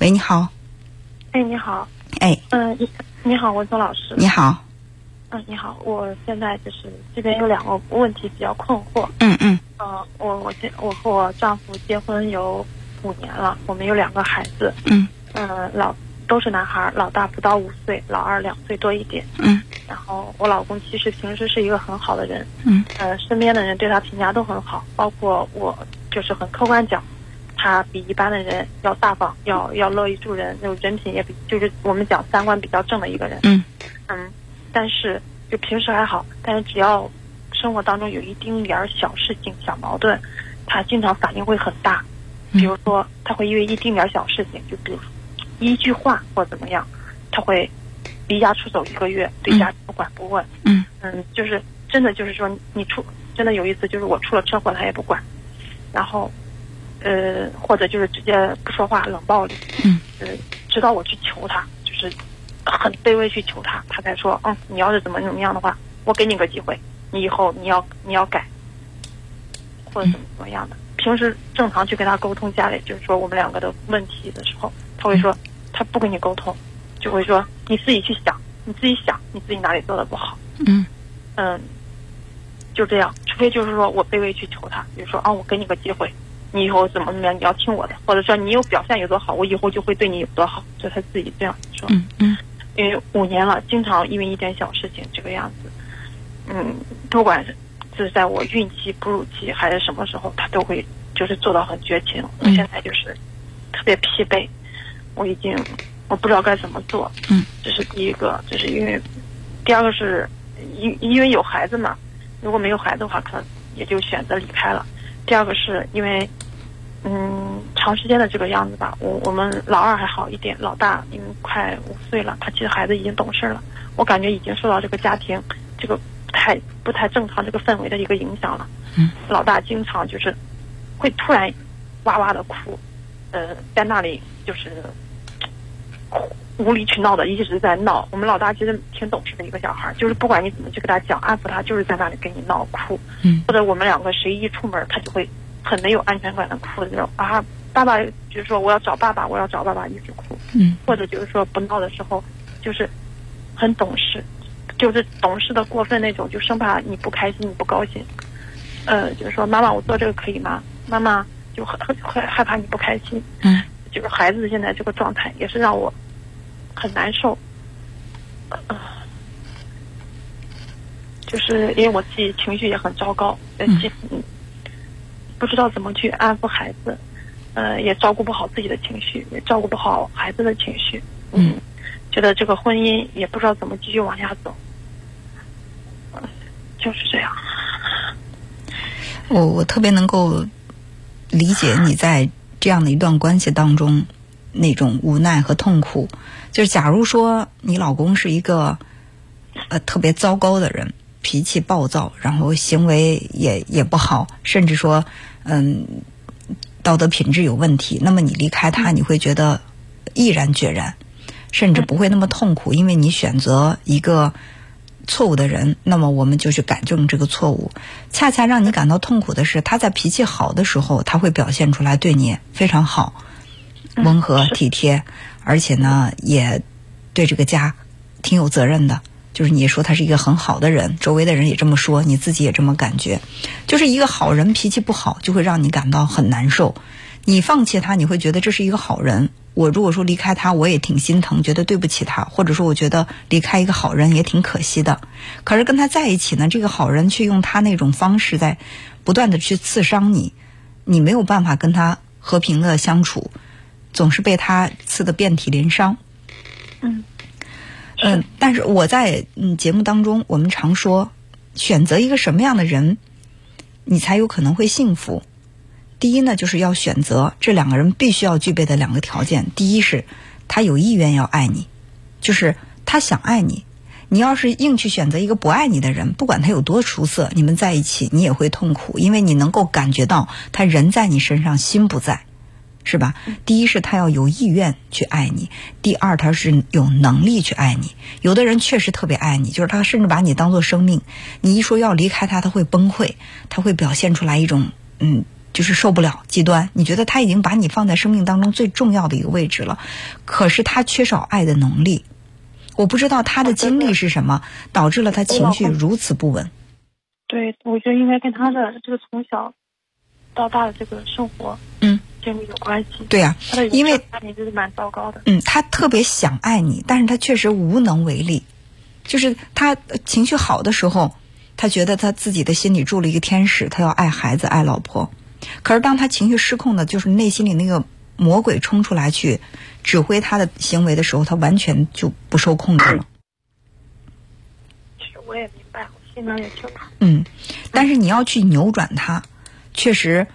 喂，你好。哎，你好。哎。嗯，你你好，文松老师。你好。嗯，你好，我现在就是这边有两个问题比较困惑。嗯嗯。呃，我我结我和我丈夫结婚有五年了，我们有两个孩子。嗯。嗯，老都是男孩，老大不到五岁，老二两岁多一点。嗯。然后我老公其实平时是一个很好的人。嗯。呃，身边的人对他评价都很好，包括我，就是很客观讲，他比一般的人要大方，要要乐于助人，就人品也比就是我们讲三观比较正的一个人。嗯。嗯，但是就平时还好，但是只要生活当中有一丁点儿小事情、小矛盾，他经常反应会很大。比如说，他会因为一丁点儿小事情，就比如一句话或怎么样，他会离家出走一个月，对家不管不问。嗯嗯，就是真的就是说，你出真的有一次就是我出了车祸，他也不管，然后呃，或者就是直接不说话，冷暴力。嗯，呃，直到我去求他，就是很卑微去求他，他才说，嗯，你要是怎么怎么样的话，我给你个机会，你以后你要你要改，或者怎么怎么样的。平时正常去跟他沟通家里，就是说我们两个的问题的时候，他会说他不跟你沟通，就会说你自己去想，你自己想你自己哪里做的不好。嗯嗯，就这样，除非就是说我卑微去求他，比如说啊，我给你个机会，你以后怎么怎么样，你要听我的，或者说你有表现有多好，我以后就会对你有多好，就他自己这样说。嗯嗯因为五年了，经常因为一点小事情这个样子，嗯，不管是是在我孕期、哺乳期还是什么时候，他都会就是做到很绝情。我嗯现在就是特别疲惫，我已经我不知道该怎么做。嗯，这是第一个，就是因为第二个是因因为有孩子嘛，如果没有孩子的话，可能也就选择离开了。第二个是因为嗯长时间的这个样子吧，我我们老二还好一点，老大因为快五岁了，他其实孩子已经懂事了，我感觉已经受到这个家庭这个不太不太正常这个氛围的一个影响了。嗯，老大经常就是会突然哇哇的哭，呃，在那里就是无理取闹的一直在闹。我们老大其实挺懂事的一个小孩，就是不管你怎么去跟他讲安抚他，就是在那里跟你闹哭。嗯或者我们两个谁一出门，他就会很没有安全感的哭的那种啊，爸爸就是说我要找爸爸，我要找爸爸，一直哭。嗯或者就是说不闹的时候，就是很懂事，就是懂事的过分那种，就生怕你不开心、你不高兴。呃，就是说妈妈，我做这个可以吗？妈妈就很很很害怕你不开心。嗯就是孩子现在这个状态也是让我很难受。呃就是因为我自己情绪也很糟糕，呃，嗯嗯不知道怎么去安抚孩子，呃，也照顾不好自己的情绪，也照顾不好孩子的情绪，嗯，觉得这个婚姻也不知道怎么继续往下走，呃就是这样。我我特别能够理解你在这样的一段关系当中那种无奈和痛苦。就是假如说你老公是一个呃特别糟糕的人，脾气暴躁，然后行为也也不好，甚至说嗯道德品质有问题，那么你离开他，你会觉得毅然决然，甚至不会那么痛苦，因为你选择一个。错误的人，那么我们就去改正这个错误。恰恰让你感到痛苦的是，他在脾气好的时候，他会表现出来对你非常好，温和体贴，而且呢，也对这个家挺有责任的。就是你说他是一个很好的人，周围的人也这么说，你自己也这么感觉。就是一个好人脾气不好，就会让你感到很难受。你放弃他，你会觉得这是一个好人。我如果说离开他，我也挺心疼，觉得对不起他，或者说我觉得离开一个好人也挺可惜的。可是跟他在一起呢，这个好人却用他那种方式在不断的去刺伤你，你没有办法跟他和平的相处，总是被他刺得遍体鳞伤。嗯嗯，但是我在嗯节目当中，我们常说，选择一个什么样的人，你才有可能会幸福。第一呢，就是要选择这两个人必须要具备的两个条件。第一是，他有意愿要爱你，就是他想爱你。你要是硬去选择一个不爱你的人，不管他有多出色，你们在一起你也会痛苦，因为你能够感觉到他人在你身上，心不在，是吧？第一是他要有意愿去爱你，第二他是有能力去爱你。有的人确实特别爱你，就是他甚至把你当做生命，你一说要离开他，他会崩溃，他会表现出来一种嗯。就是受不了极端，你觉得他已经把你放在生命当中最重要的一个位置了，可是他缺少爱的能力。我不知道他的经历是什么，导致了他情绪如此不稳。对，我觉得应该跟他的这个从小到大的这个生活嗯经历有关系。对呀、因为家庭就是蛮糟糕的。嗯，他特别想爱你，但是他确实无能为力。就是他呃情绪好的时候，他觉得他自己的心里住了一个天使，他要爱孩子、爱老婆。可是当他情绪失控的，就是内心里那个魔鬼冲出来去指挥他的行为的时候，他完全就不受控制了。其实我也明白，我心里面也清楚。嗯，但是你要去扭转他，确实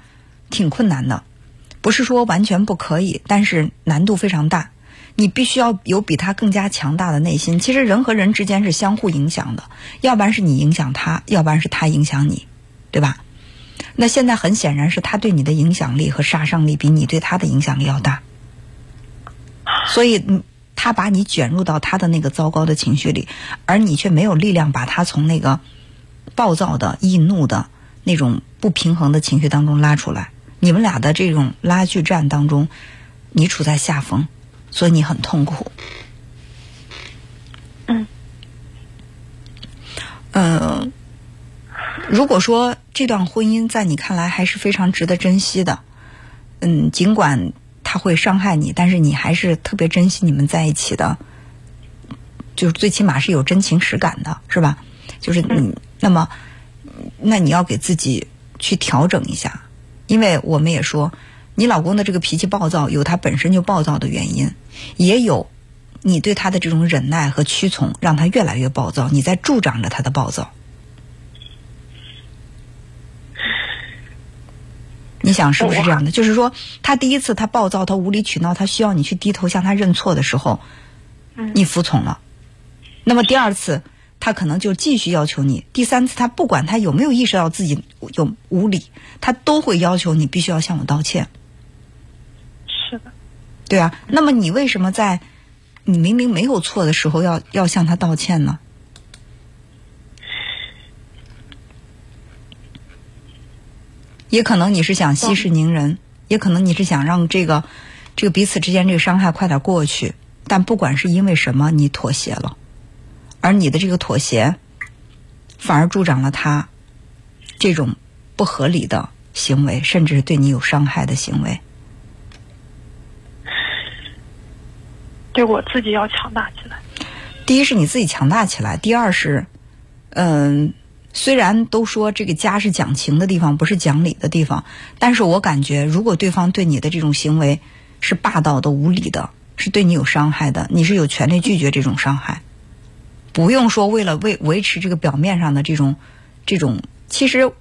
挺困难的。不是说完全不可以，但是难度非常大。你必须要有比他更加强大的内心。其实人和人之间是相互影响的，要不然是你影响他，要不然是他影响你，对吧？那现在很显然是他对你的影响力和杀伤力比你对他的影响力要大，所以他把你卷入到他的那个糟糕的情绪里，而你却没有力量把他从那个暴躁的、易怒的那种不平衡的情绪当中拉出来。你们俩的这种拉锯战当中，你处在下风，所以你很痛苦。嗯。呃，如果说这段婚姻在你看来还是非常值得珍惜的，嗯，尽管他会伤害你，但是你还是特别珍惜你们在一起的，就是最起码是有真情实感的，是吧？就是你，那么，那你要给自己去调整一下，因为我们也说，你老公的这个脾气暴躁，有他本身就暴躁的原因，也有你对他的这种忍耐和屈从，让他越来越暴躁，你在助长着他的暴躁。你想是不是这样的？就是说，他第一次他暴躁，他无理取闹，他需要你去低头向他认错的时候，嗯你服从了。那么第二次，他可能就继续要求你；第三次，他不管他有没有意识到自己有无理，他都会要求你必须要向我道歉。是的，对啊，那么你为什么在你明明没有错的时候要要向他道歉呢？也可能你是想息事宁人，也可能你是想让这个这个彼此之间这个伤害快点过去。但不管是因为什么，你妥协了，而你的这个妥协，反而助长了他这种不合理的行为，甚至是对你有伤害的行为。对我自己要强大起来。第一是你自己强大起来，第二是，嗯、虽然都说这个家是讲情的地方，不是讲理的地方，但是我感觉如果对方对你的这种行为是霸道的、无理的，是对你有伤害的，你是有权利拒绝这种伤害，不用说为了维维持这个表面上的这种这种，其实，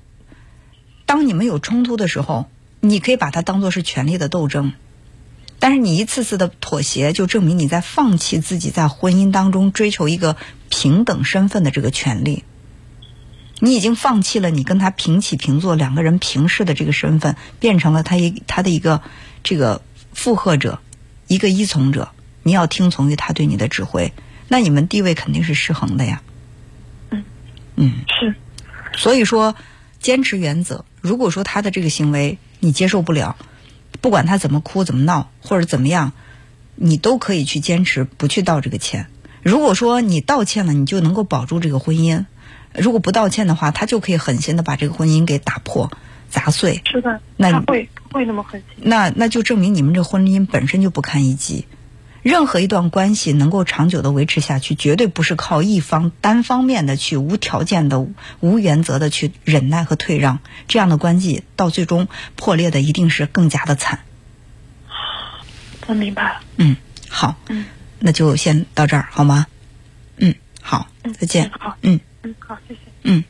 当你们有冲突的时候，你可以把它当做是权力的斗争。但是你一次次的妥协，就证明你在放弃自己在婚姻当中追求一个平等身份的这个权利。你已经放弃了你跟他平起平坐、两个人平视的这个身份，变成了他一他的一个这个附和者，一个依从者。你要听从于他对你的指挥，那你们地位肯定是失衡的呀。嗯嗯，是，所以说坚持原则。如果说他的这个行为你接受不了，不管他怎么哭、怎么闹或者怎么样，你都可以去坚持不去道这个歉。如果说你道歉了，你就能够保住这个婚姻；如果不道歉的话，他就可以狠心的把这个婚姻给打破、砸碎。是的，那你会会那么狠心。那那就证明你们这婚姻本身就不堪一击。任何一段关系能够长久的维持下去，绝对不是靠一方单方面的去无条件的、无原则的去忍耐和退让，这样的关系到最终破裂的一定是更加的惨。我明白了。嗯，好，嗯那就先到这儿好吗？嗯，好，嗯，再见嗯。好，嗯嗯，好，谢谢。嗯。